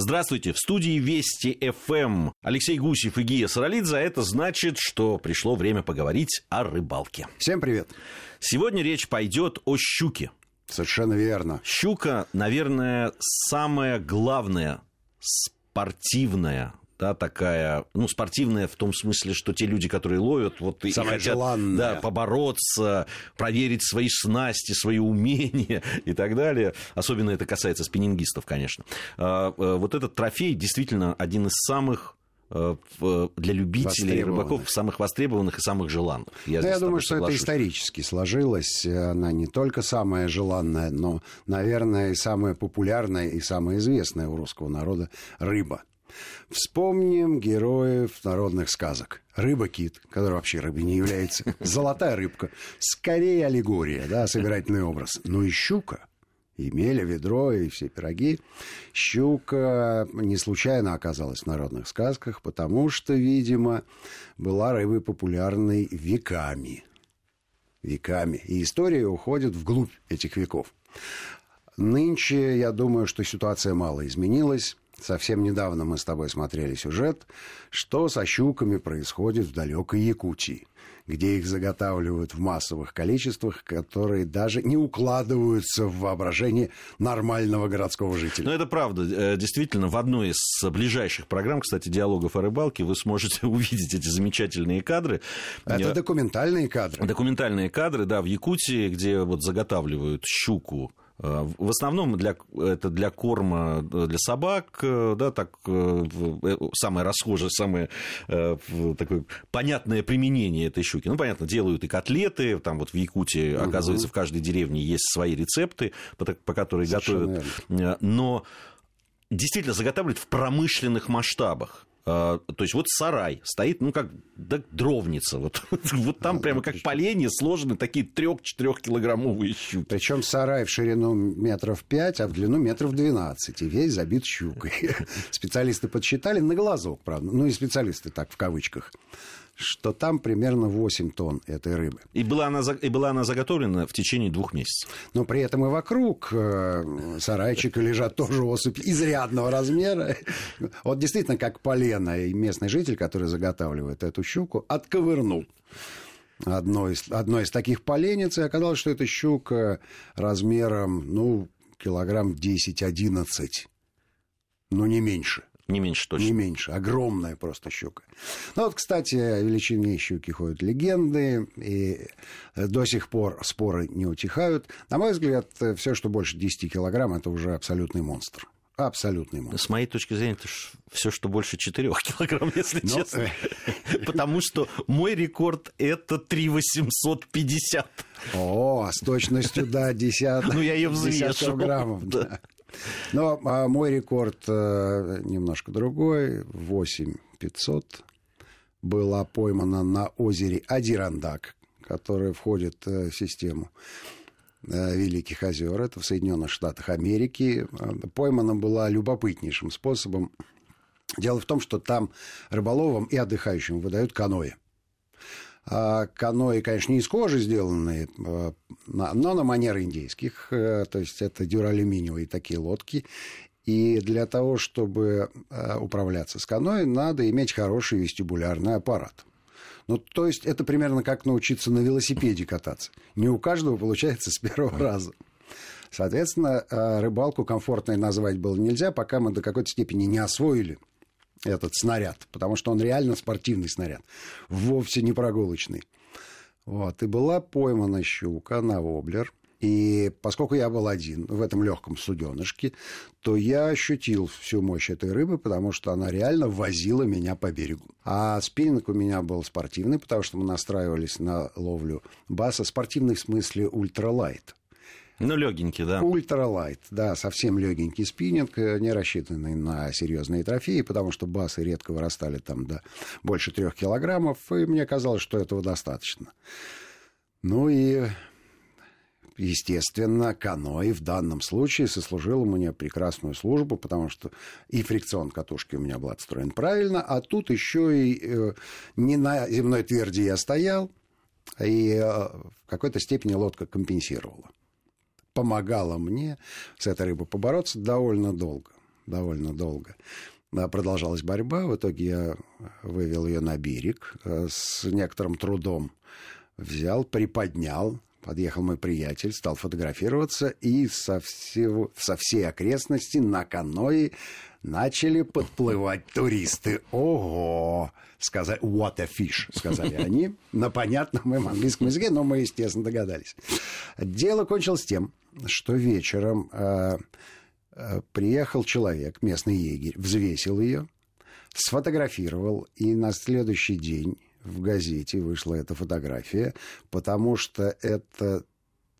Здравствуйте, в студии Вести ФМ Алексей Гусев и Гия Саралидзе. Это значит, что пришло время поговорить о рыбалке. Всем привет. Сегодня речь пойдет о щуке. Совершенно верно. Щука, наверное, самая главная спортивная да, такая, ну, спортивная в том смысле, что те люди, которые ловят, вот и Самое хотят желанное. да, побороться, проверить свои снасти, свои умения и так далее. Особенно это касается спиннингистов, конечно. А, а, Вот этот трофей действительно один из самых э, для любителей рыбаков самых востребованных и самых желанных. Я, здесь с думаю, что это исторически сложилось. Она не только самая желанная, но, наверное, и самая популярная и самая известная у русского народа рыба. Вспомним героев народных сказок. Рыба-кит, который вообще рыбой не является. Золотая рыбка. Скорее аллегория, да, собирательный образ. Но и щука. И меля, ведро, и все пироги. Щука не случайно оказалась в народных сказках, потому что, видимо, была рыбой популярной веками. Веками. И история уходит вглубь этих веков. Нынче, я думаю, что ситуация мало изменилась. Совсем недавно мы с тобой смотрели сюжет, что со щуками происходит в далекой Якутии, где их заготавливают в массовых количествах, которые даже не укладываются в воображение нормального городского жителя. Ну, это правда. Э, Действительно, в одной из ближайших программ, кстати, диалогов о рыбалке, вы сможете увидеть эти замечательные кадры. Это Э, документальные кадры. Документальные кадры, да, в Якутии, где вот заготавливают щуку. В основном для, это для корма э, для собак, э, да, так э, самое расхожее, самое такое понятное применение этой щуки. Ну, понятно, делают и котлеты, там вот в Якутии, оказывается, в каждой деревне есть свои рецепты, по, по которым готовят. Э, Но действительно заготавливают в промышленных масштабах. А, То есть вот сарай стоит, ну как да, дровница. Вот, вот там прямо как поленья сложены такие трех-четырехкилограммовые щуки. Причем сарай в ширину метров 5, а в длину метров 12. И весь забит щукой. Специалисты подсчитали на глазок, правда. Ну и специалисты так, в кавычках. Что там примерно 8 тонн этой рыбы. И была, она, и была она заготовлена в течение двух месяцев. Но при этом и вокруг э, сарайчика лежат тоже особи изрядного размера. Вот действительно, как полено. И местный житель, который заготавливает эту щуку, отковырнул одно из, одно из таких поленец, и оказалось, что эта щука размером, ну, килограмм 10-11. Ну, не меньше. Не меньше точно. Не меньше. Огромная просто щука. Ну вот, кстати, о величине щуки ходят легенды, и э, до сих пор споры не утихают. На мой взгляд, все, что больше 10 килограмм, это уже абсолютный монстр. Абсолютный монстр. С моей точки зрения, это все, что больше 4 килограмм, если Ну, честно. Потому что мой рекорд это 3,850. О, с точностью до десяток, Ну, я десятков взвешу. граммов. Да. Но а, мой рекорд э, немножко другой. 8500 была поймана на озере Адирандак, которое входит э, в систему э, Великих озер. Это в Соединенных Штатах Америки. Поймана была любопытнейшим способом. Дело в том, что там рыболовам и отдыхающим выдают каноэ. А каноэ, конечно, не из кожи сделанные, на- но на манер индейских. э, То есть это дюралюминиевые такие лодки. И для того, чтобы э, управляться с каноэ, надо иметь хороший вестибулярный аппарат. Ну, то есть это примерно как научиться на велосипеде кататься. Не у каждого получается с первого раза. Соответственно, рыбалку комфортной назвать было нельзя, пока мы до какой-то степени не освоили этот снаряд, потому что он реально спортивный снаряд, вовсе не прогулочный. Вот. И была поймана щука на воблер. И поскольку я был один в этом легком суденышке, то я ощутил всю мощь этой рыбы, потому что она реально возила меня по берегу. А спиннинг у меня был спортивный, потому что мы настраивались на ловлю баса. Спортивный в смысле ультралайт. Ну, легенький, да. Ультралайт, да, совсем легенький спиннинг, э, не рассчитанный на серьезные трофеи, потому что басы редко вырастали там до больше трех килограммов, и мне казалось, что этого достаточно. Ну и, естественно, каноэ в данном случае сослужило мне прекрасную службу, потому что и фрикцион катушки у меня был отстроен правильно, а тут еще и э, не на земной тверди я стоял, и э, в какой-то степени лодка компенсировала помогала мне с этой рыбой побороться довольно долго. довольно долго. Продолжалась борьба, в итоге я вывел ее на берег с некоторым трудом. Взял, приподнял, подъехал мой приятель, стал фотографироваться, и со, всего, со всей окрестности на каное начали подплывать туристы. Ого! Сказали, what a fish, сказали они на понятном им английском языке, но мы, естественно, догадались. Дело кончилось тем, что вечером э, э, приехал человек, местный егерь, взвесил ее, сфотографировал, и на следующий день в газете вышла эта фотография, потому что это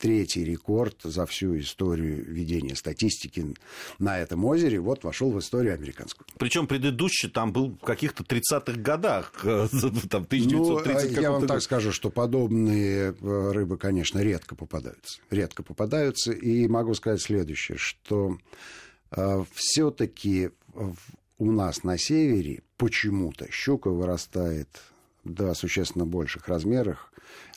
третий рекорд за всю историю ведения статистики на этом озере, вот вошел в историю американскую. Причем предыдущий там был в каких-то 30-х годах, там 1930 ну, Я вам так скажу, что подобные э, рыбы, конечно, редко попадаются. Редко попадаются, и могу сказать следующее, что э, все-таки у нас на севере почему-то щука вырастает до существенно больших размерах,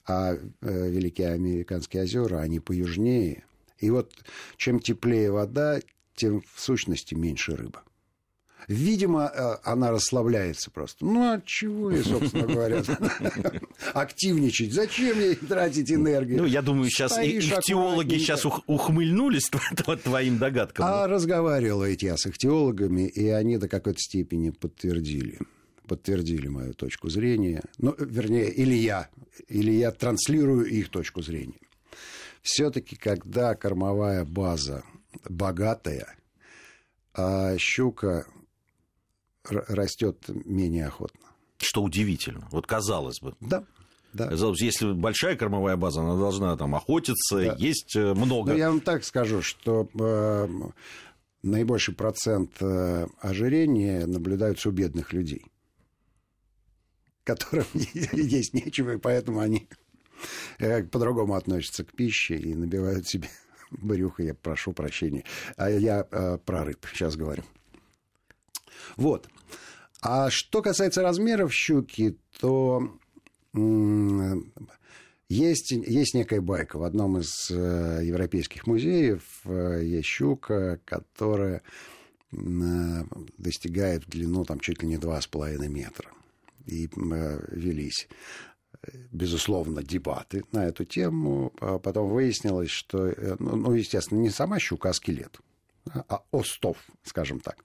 а э, Великие Американские озера, они поюжнее. И вот чем теплее вода, тем в сущности меньше рыба. Видимо, э, она расслабляется просто. Ну, от чего и, собственно говоря, активничать? Зачем ей тратить энергию? Ну, я думаю, сейчас ихтиологи сейчас ухмыльнулись твоим догадкам. А разговаривал эти я с ихтиологами, и они до какой-то степени подтвердили подтвердили мою точку зрения. Ну, вернее, или я, или я транслирую их точку зрения. Все-таки, когда кормовая база богатая, а щука растет менее охотно. Что удивительно. Вот казалось бы. Да. Да. Если большая кормовая база, она должна там охотиться, да. есть э, много. Но я вам так скажу, что э, наибольший процент э, ожирения наблюдается у бедных людей которым есть нечего, и поэтому они э, по-другому относятся к пище и набивают себе брюхо, я прошу прощения. А я э, про рыб сейчас говорю. Вот. А что касается размеров щуки, то есть, есть некая байка. В одном из э, европейских музеев э, есть щука, которая э, достигает в длину там, чуть ли не 2,5 метра и э, велись безусловно, дебаты на эту тему. А потом выяснилось, что, э, ну, ну, естественно, не сама щука, а скелет, а остов, скажем так.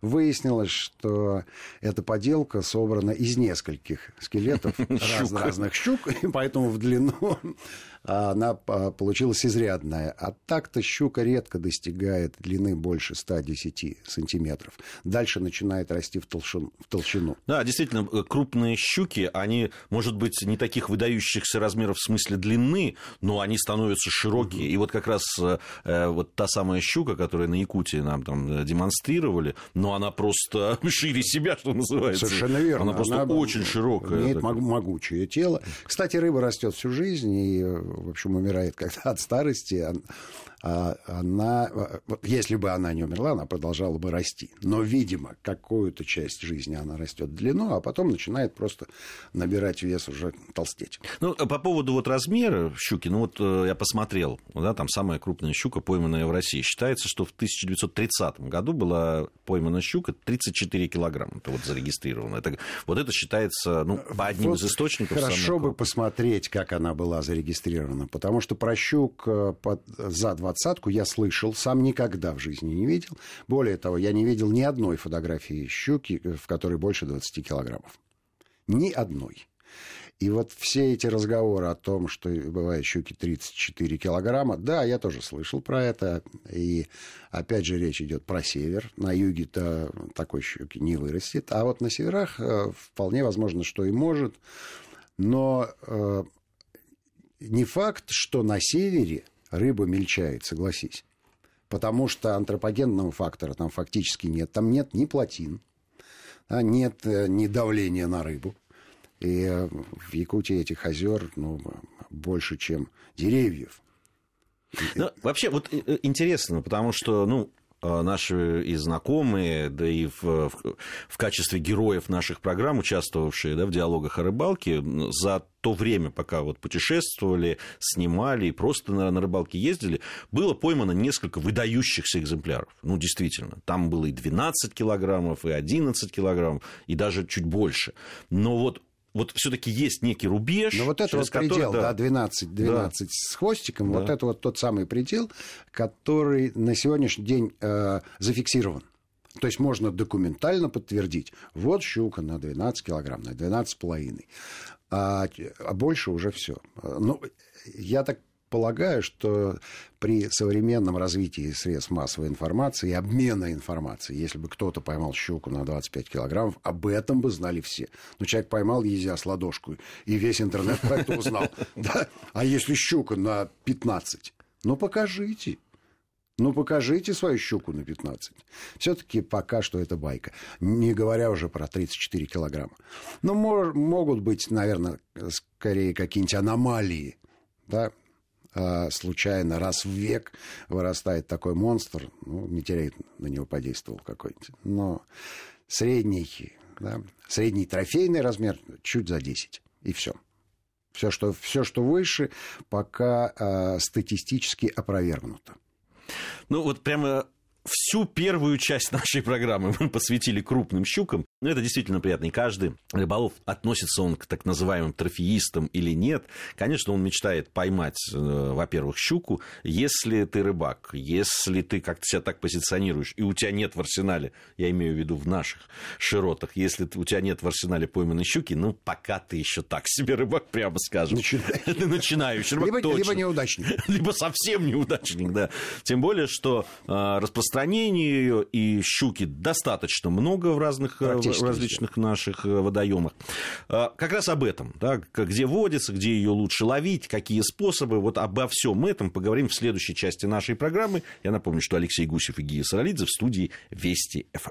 Выяснилось, что эта поделка собрана из нескольких скелетов раз, разных щук, и поэтому в длину она а, получилась изрядная. А так-то щука редко достигает длины больше 110 сантиметров. Дальше начинает расти в толщину. В толщину. Да, действительно, э, крупные щуки, они, может быть, не таких выдающихся размеров в смысле длины, но они становятся широкие. И вот как раз э, э, вот та самая щука, которую на Якутии нам там демонстрировали, но она просто шире себя, что называется. Совершенно верно. Она просто она очень широкая. Имеет могучее тело. Кстати, рыба растет всю жизнь, и в общем, умирает когда от старости, а она, если бы она не умерла, она продолжала бы расти. Но, видимо, какую-то часть жизни она растет в длину, а потом начинает просто набирать вес, уже толстеть. Ну, по поводу вот размера щуки, ну вот э, я посмотрел, да, там самая крупная щука, пойманная в России. Считается, что в 1930 году была поймана щука 34 килограмма. Это вот зарегистрировано. Это, вот это считается, ну, по одним вот из источников. Хорошо бы посмотреть, как она была зарегистрирована, потому что про щук э, под, за 20 двадцатку я слышал, сам никогда в жизни не видел. Более того, я не видел ни одной фотографии щуки, в которой больше 20 килограммов. Ни одной. И вот все эти разговоры о том, что бывают щуки 34 килограмма, да, я тоже слышал про это. И опять же речь идет про север. На юге-то такой щуки не вырастет. А вот на северах э, вполне возможно, что и может. Но э, не факт, что на севере рыба мельчает, согласись. Потому что антропогенного фактора там фактически нет. Там нет ни плотин, да, нет э, ни давления на рыбу. И э, в Якутии этих озер ну, больше, чем деревьев. Ну, вообще, вот э, интересно, потому что, ну, э, наши и знакомые, да и в, в, в качестве героев наших программ, участвовавшие да, в диалогах о рыбалке, за то время, пока вот путешествовали, снимали и просто на, на рыбалке ездили, было поймано несколько выдающихся экземпляров. Ну, действительно, там было и 12 килограммов, и 11 килограммов, и даже чуть больше. Но вот вот все-таки есть некий рубеж. Но вот это вот который, предел, да, 12, 12 да. с хвостиком, да. вот это вот тот самый предел, который на сегодняшний день э, зафиксирован. То есть можно документально подтвердить, вот щука на 12 килограмм, на 12,5, а, а больше уже все. Ну, я так полагаю, что при современном развитии средств массовой информации и обмена информацией, если бы кто-то поймал щуку на 25 килограммов, об этом бы знали все. Но человек поймал езя с ладошку, и весь интернет про это узнал. А если щука на 15? Ну, покажите. Ну, покажите свою щуку на 15. Все-таки пока что это байка. Не говоря уже про 34 килограмма. Но мож, могут быть, наверное, скорее какие-нибудь аномалии. Да? А, случайно раз в век вырастает такой монстр. Ну, метеорит на него подействовал какой-нибудь. Но средний, да, средний трофейный размер чуть за 10. И все. Все, что, все, что выше, пока э, статистически опровергнуто. Ну, вот прямо всю первую часть нашей программы мы посвятили крупным щукам. Ну, это действительно приятно. И каждый рыболов, относится он к так называемым трофеистам или нет, конечно, он мечтает поймать, э, во-первых, щуку, если ты рыбак, если ты как-то себя так позиционируешь, и у тебя нет в арсенале, я имею в виду в наших широтах, если у тебя нет в арсенале пойманной щуки, ну, пока ты еще так себе рыбак, прямо скажем. Начинающий. Ты начинающий рыбак, либо, точно. Либо неудачник. Либо совсем неудачник, да. Тем более, что э, распространение ее и щуки достаточно много в разных э, в различных наших э, водоемах. А, как раз об этом, да, где водится, где ее лучше ловить, какие способы. Вот обо всем этом поговорим в следующей части нашей программы. Я напомню, что Алексей Гусев и Гия Саралидзе в студии Вести ФМ.